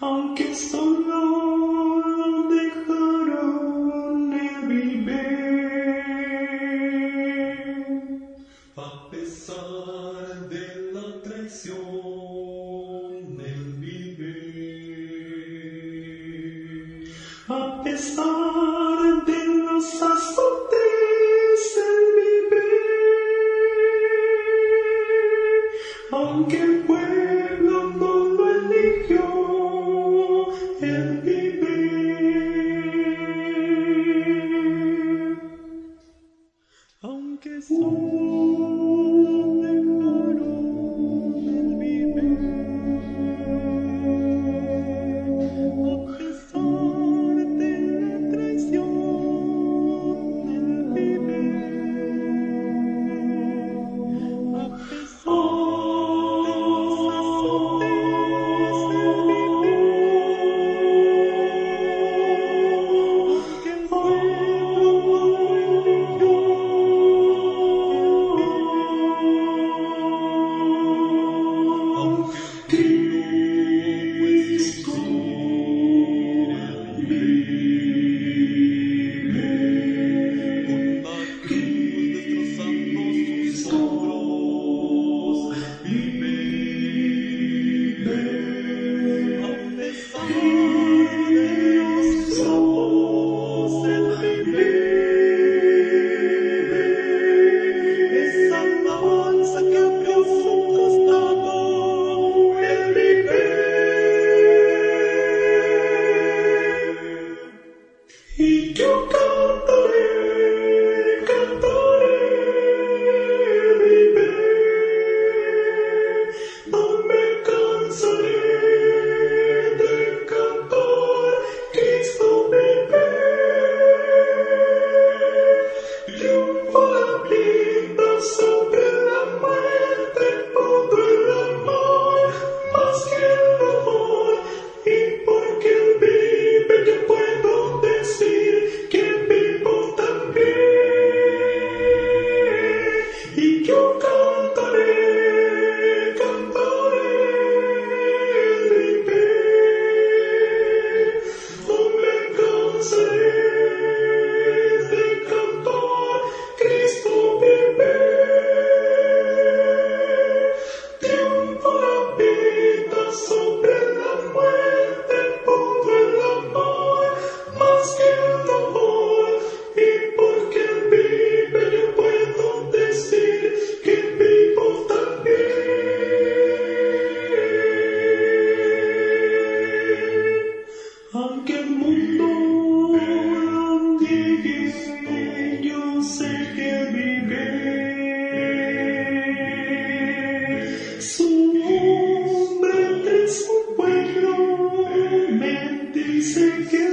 aunque solo dejaron el viver. A pesar de la traición del viver. A pesar que sou. dice que